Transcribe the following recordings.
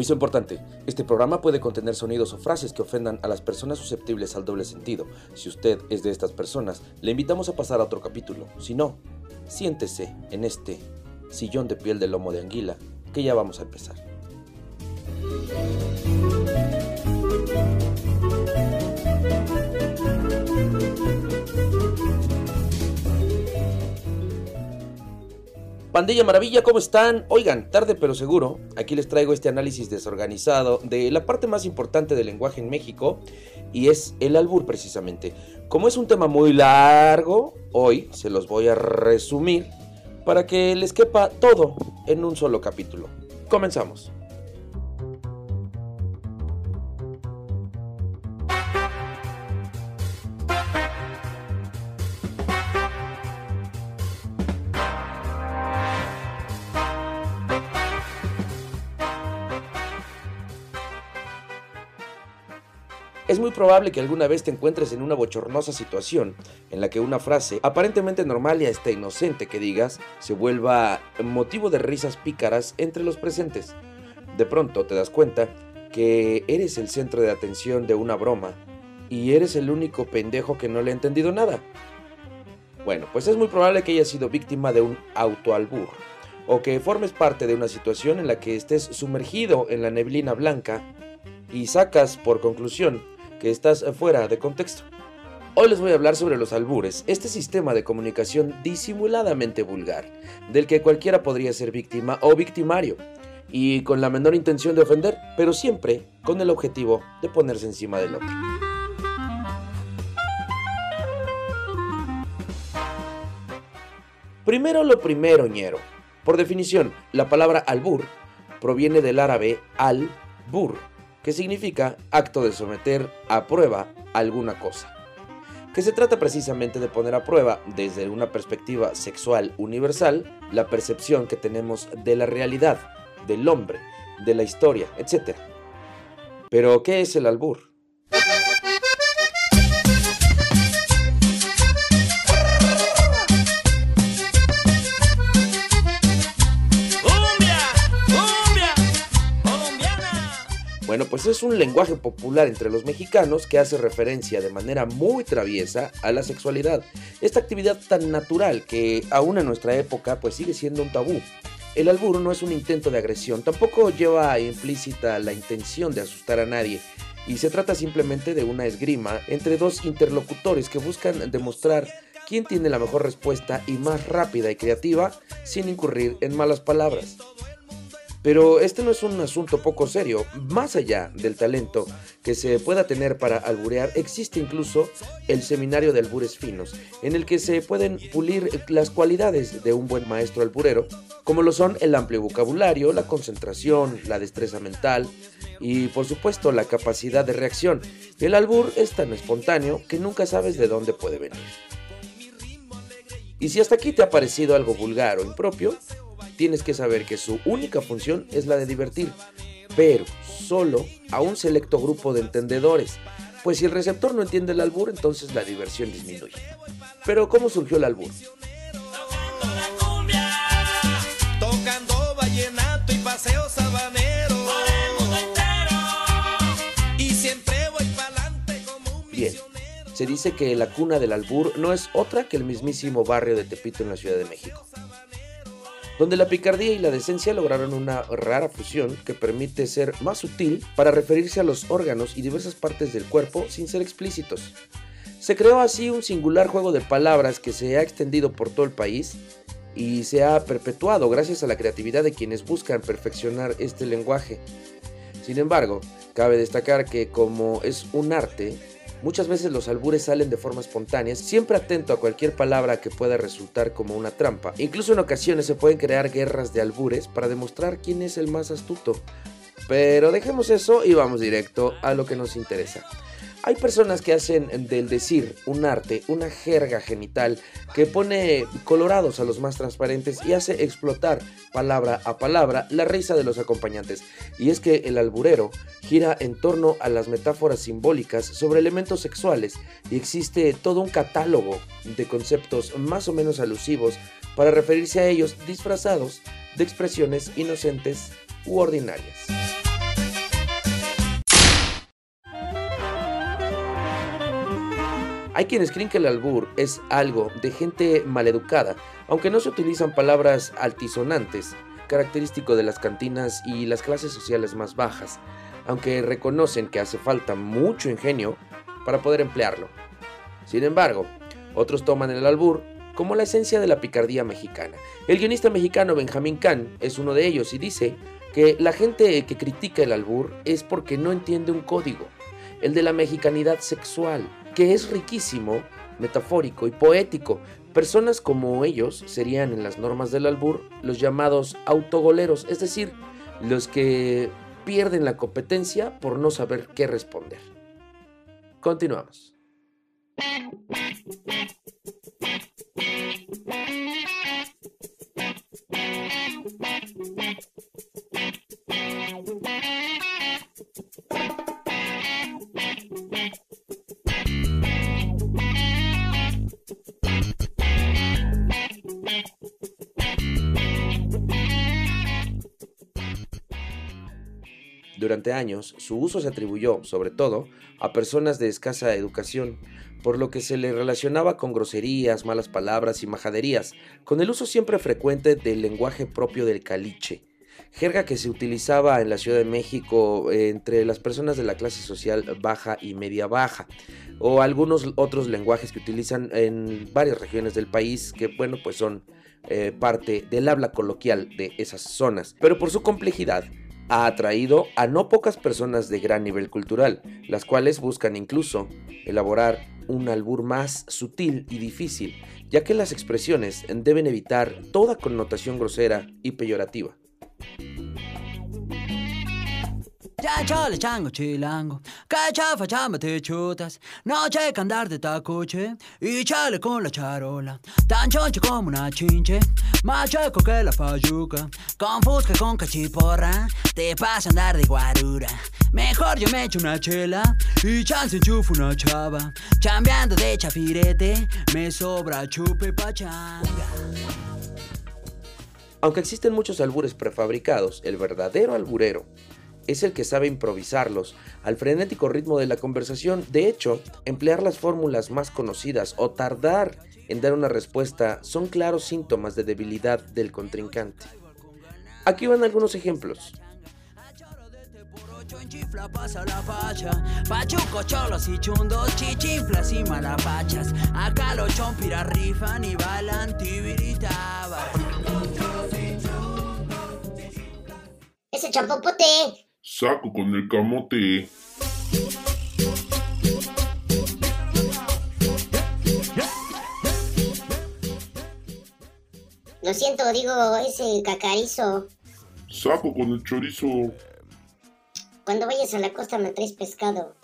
Aviso importante, este programa puede contener sonidos o frases que ofendan a las personas susceptibles al doble sentido. Si usted es de estas personas, le invitamos a pasar a otro capítulo. Si no, siéntese en este sillón de piel de lomo de anguila, que ya vamos a empezar. Pandilla Maravilla, ¿cómo están? Oigan, tarde pero seguro, aquí les traigo este análisis desorganizado de la parte más importante del lenguaje en México y es el albur precisamente. Como es un tema muy largo, hoy se los voy a resumir para que les quepa todo en un solo capítulo. Comenzamos. Es muy probable que alguna vez te encuentres en una bochornosa situación en la que una frase aparentemente normal y hasta inocente que digas se vuelva motivo de risas pícaras entre los presentes. De pronto te das cuenta que eres el centro de atención de una broma y eres el único pendejo que no le ha entendido nada. Bueno, pues es muy probable que hayas sido víctima de un autoalbur o que formes parte de una situación en la que estés sumergido en la neblina blanca y sacas por conclusión que estás fuera de contexto. Hoy les voy a hablar sobre los albures, este sistema de comunicación disimuladamente vulgar, del que cualquiera podría ser víctima o victimario, y con la menor intención de ofender, pero siempre con el objetivo de ponerse encima del otro. Primero lo primero, ñero. Por definición, la palabra albur proviene del árabe al-bur, que significa acto de someter a prueba alguna cosa, que se trata precisamente de poner a prueba desde una perspectiva sexual universal la percepción que tenemos de la realidad, del hombre, de la historia, etc. Pero, ¿qué es el albur? Pues es un lenguaje popular entre los mexicanos que hace referencia de manera muy traviesa a la sexualidad. Esta actividad tan natural que aún en nuestra época pues sigue siendo un tabú. El albur no es un intento de agresión, tampoco lleva implícita la intención de asustar a nadie, y se trata simplemente de una esgrima entre dos interlocutores que buscan demostrar quién tiene la mejor respuesta y más rápida y creativa sin incurrir en malas palabras. Pero este no es un asunto poco serio. Más allá del talento que se pueda tener para alburear, existe incluso el seminario de albures finos, en el que se pueden pulir las cualidades de un buen maestro alburero, como lo son el amplio vocabulario, la concentración, la destreza mental y por supuesto la capacidad de reacción. El albur es tan espontáneo que nunca sabes de dónde puede venir. Y si hasta aquí te ha parecido algo vulgar o impropio, tienes que saber que su única función es la de divertir, pero solo a un selecto grupo de entendedores, pues si el receptor no entiende el albur, entonces la diversión disminuye. Pero ¿cómo surgió el albur? Bien, se dice que la cuna del albur no es otra que el mismísimo barrio de Tepito en la Ciudad de México donde la picardía y la decencia lograron una rara fusión que permite ser más sutil para referirse a los órganos y diversas partes del cuerpo sin ser explícitos. Se creó así un singular juego de palabras que se ha extendido por todo el país y se ha perpetuado gracias a la creatividad de quienes buscan perfeccionar este lenguaje. Sin embargo, cabe destacar que como es un arte, Muchas veces los albures salen de forma espontánea, siempre atento a cualquier palabra que pueda resultar como una trampa. Incluso en ocasiones se pueden crear guerras de albures para demostrar quién es el más astuto. Pero dejemos eso y vamos directo a lo que nos interesa. Hay personas que hacen del decir un arte, una jerga genital que pone colorados a los más transparentes y hace explotar palabra a palabra la risa de los acompañantes. Y es que el alburero gira en torno a las metáforas simbólicas sobre elementos sexuales y existe todo un catálogo de conceptos más o menos alusivos para referirse a ellos disfrazados de expresiones inocentes u ordinarias. Hay quienes creen que el albur es algo de gente maleducada, aunque no se utilizan palabras altisonantes, característico de las cantinas y las clases sociales más bajas, aunque reconocen que hace falta mucho ingenio para poder emplearlo. Sin embargo, otros toman el albur como la esencia de la picardía mexicana. El guionista mexicano Benjamín Kahn es uno de ellos y dice que la gente que critica el albur es porque no entiende un código, el de la mexicanidad sexual, que es riquísimo, metafórico y poético. Personas como ellos serían en las normas del albur los llamados autogoleros, es decir, los que pierden la competencia por no saber qué responder. Continuamos. Durante años, su uso se atribuyó, sobre todo, a personas de escasa educación, por lo que se le relacionaba con groserías, malas palabras y majaderías, con el uso siempre frecuente del lenguaje propio del caliche, jerga que se utilizaba en la Ciudad de México eh, entre las personas de la clase social baja y media baja, o algunos otros lenguajes que utilizan en varias regiones del país que, bueno, pues son eh, parte del habla coloquial de esas zonas. Pero por su complejidad, ha atraído a no pocas personas de gran nivel cultural, las cuales buscan incluso elaborar un albur más sutil y difícil, ya que las expresiones deben evitar toda connotación grosera y peyorativa. Ya chale chango chilango, cachafa chamba te chutas, noche que andar de tacuche. Y chale con la charola, tan choncho como una chinche, más que la fayuca, con fusca con cachiporra, te pasa andar de guarura. Mejor yo me echo una chela. Y chance enchufo una chava, chambeando de chafirete, me sobra chupe pachanga. Aunque existen muchos albures prefabricados, el verdadero alburero es el que sabe improvisarlos al frenético ritmo de la conversación. De hecho, emplear las fórmulas más conocidas o tardar en dar una respuesta son claros síntomas de debilidad del contrincante. Aquí van algunos ejemplos. Acá los rifan y balan Ese chapopote Saco con el camote. Lo siento, digo, ese cacarizo. Saco con el chorizo. Cuando vayas a la costa me traes pescado.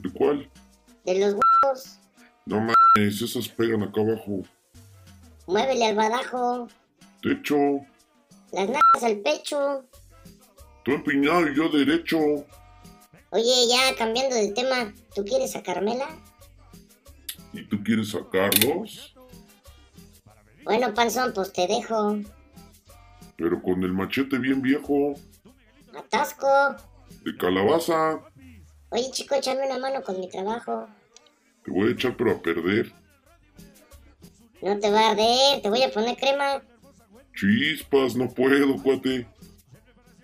¿De cuál? De los huevos. No mames, esas pegan acá abajo. Muévele al badajo. Techo. Las nalgas al pecho. Tú empiñado y yo derecho. Oye, ya cambiando de tema, ¿tú quieres a Carmela? ¿Y tú quieres a Carlos? Bueno, panzón, pues te dejo. Pero con el machete bien viejo. Atasco. De calabaza. Oye, chico, échame una mano con mi trabajo. Te voy a echar pero a perder. No te va a arder, te voy a poner crema. Chispas, no puedo, cuate.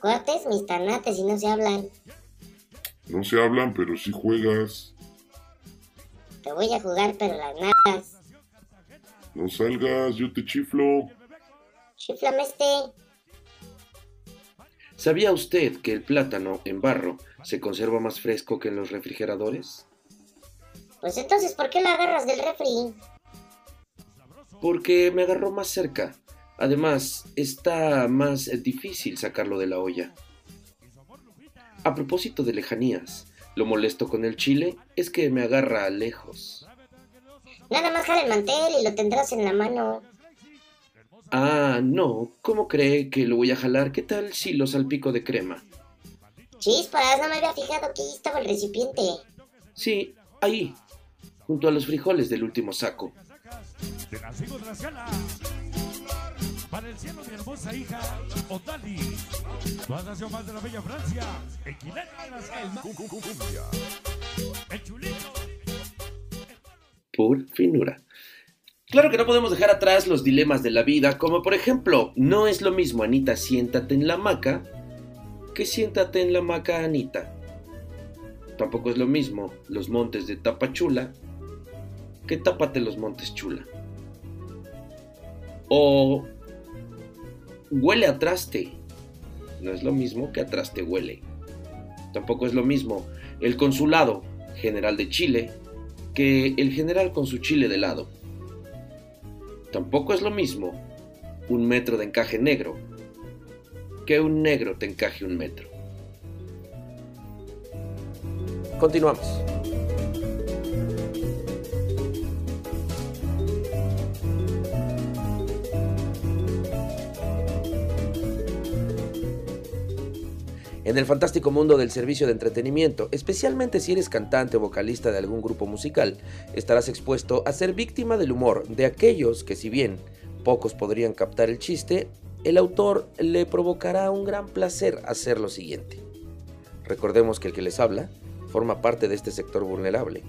Cuates, mis tanates y no se hablan. No se hablan, pero sí juegas. Te voy a jugar, pero las natas. No salgas, yo te chiflo. Chiflame este. ¿Sabía usted que el plátano en barro se conserva más fresco que en los refrigeradores? Pues entonces, ¿por qué lo agarras del refri? Porque me agarró más cerca. Además, está más difícil sacarlo de la olla. A propósito de lejanías, lo molesto con el chile es que me agarra lejos. Nada más jala el mantel y lo tendrás en la mano. Ah, no. ¿Cómo cree que lo voy a jalar? ¿Qué tal si lo salpico de crema? Chispas, no me había fijado que ahí estaba el recipiente. Sí, ahí, junto a los frijoles del último saco para el cielo, mi hermosa hija, Otali. Has nacido más de la bella Francia. El chulito. Pur finura. Claro que no podemos dejar atrás los dilemas de la vida, como por ejemplo, no es lo mismo Anita siéntate en la hamaca que siéntate en la hamaca Anita. Tampoco es lo mismo los montes de Tapachula que tápate los montes chula. O huele a traste. No es lo mismo que a traste huele. Tampoco es lo mismo el consulado general de Chile que el general con su chile de lado. Tampoco es lo mismo un metro de encaje negro que un negro te encaje un metro. Continuamos. En el fantástico mundo del servicio de entretenimiento, especialmente si eres cantante o vocalista de algún grupo musical, estarás expuesto a ser víctima del humor de aquellos que si bien pocos podrían captar el chiste, el autor le provocará un gran placer hacer lo siguiente. Recordemos que el que les habla forma parte de este sector vulnerable.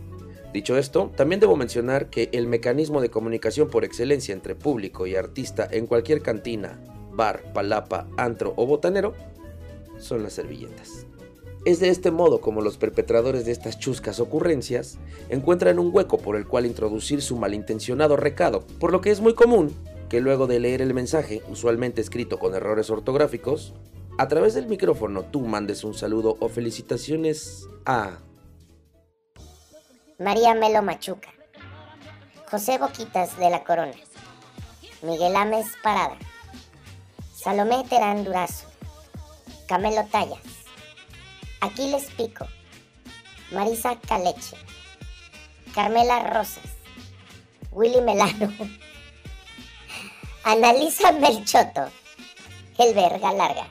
Dicho esto, también debo mencionar que el mecanismo de comunicación por excelencia entre público y artista en cualquier cantina, bar, palapa, antro o botanero son las servilletas. Es de este modo como los perpetradores de estas chuscas ocurrencias encuentran un hueco por el cual introducir su malintencionado recado, por lo que es muy común que luego de leer el mensaje, usualmente escrito con errores ortográficos, a través del micrófono tú mandes un saludo o felicitaciones a María Melo Machuca, José Boquitas de la Corona, Miguel Ames Parada, Salomé Terán Durazo, Camelo Tallas, Aquiles Pico, Marisa Caleche, Carmela Rosas, Willy Melano, Analisa Melchoto, Verga Larga,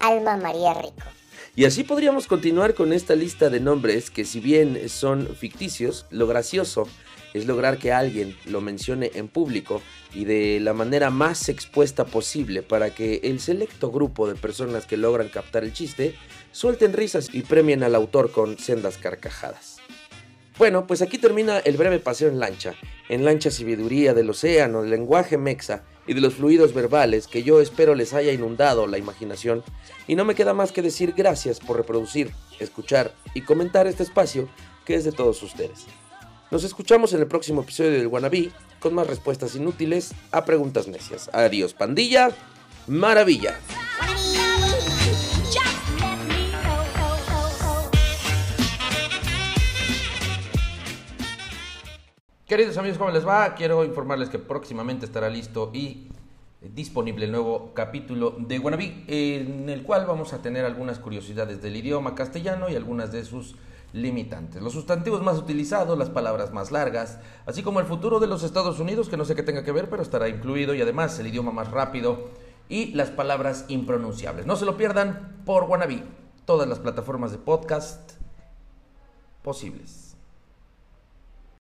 Alma María Rico. Y así podríamos continuar con esta lista de nombres que si bien son ficticios, lo gracioso es lograr que alguien lo mencione en público y de la manera más expuesta posible para que el selecto grupo de personas que logran captar el chiste suelten risas y premien al autor con sendas carcajadas. Bueno, pues aquí termina el breve paseo en lancha, en lancha sabiduría del océano, lenguaje mexa y de los fluidos verbales que yo espero les haya inundado la imaginación y no me queda más que decir gracias por reproducir, escuchar y comentar este espacio que es de todos ustedes. Nos escuchamos en el próximo episodio del Wannabe con más respuestas inútiles a preguntas necias. Adiós, pandilla. Maravilla. Queridos amigos, ¿cómo les va? Quiero informarles que próximamente estará listo y disponible el nuevo capítulo de Wannabe, en el cual vamos a tener algunas curiosidades del idioma castellano y algunas de sus limitantes. Los sustantivos más utilizados, las palabras más largas, así como el futuro de los Estados Unidos, que no sé qué tenga que ver, pero estará incluido, y además el idioma más rápido y las palabras impronunciables. No se lo pierdan por Wannabe, todas las plataformas de podcast posibles.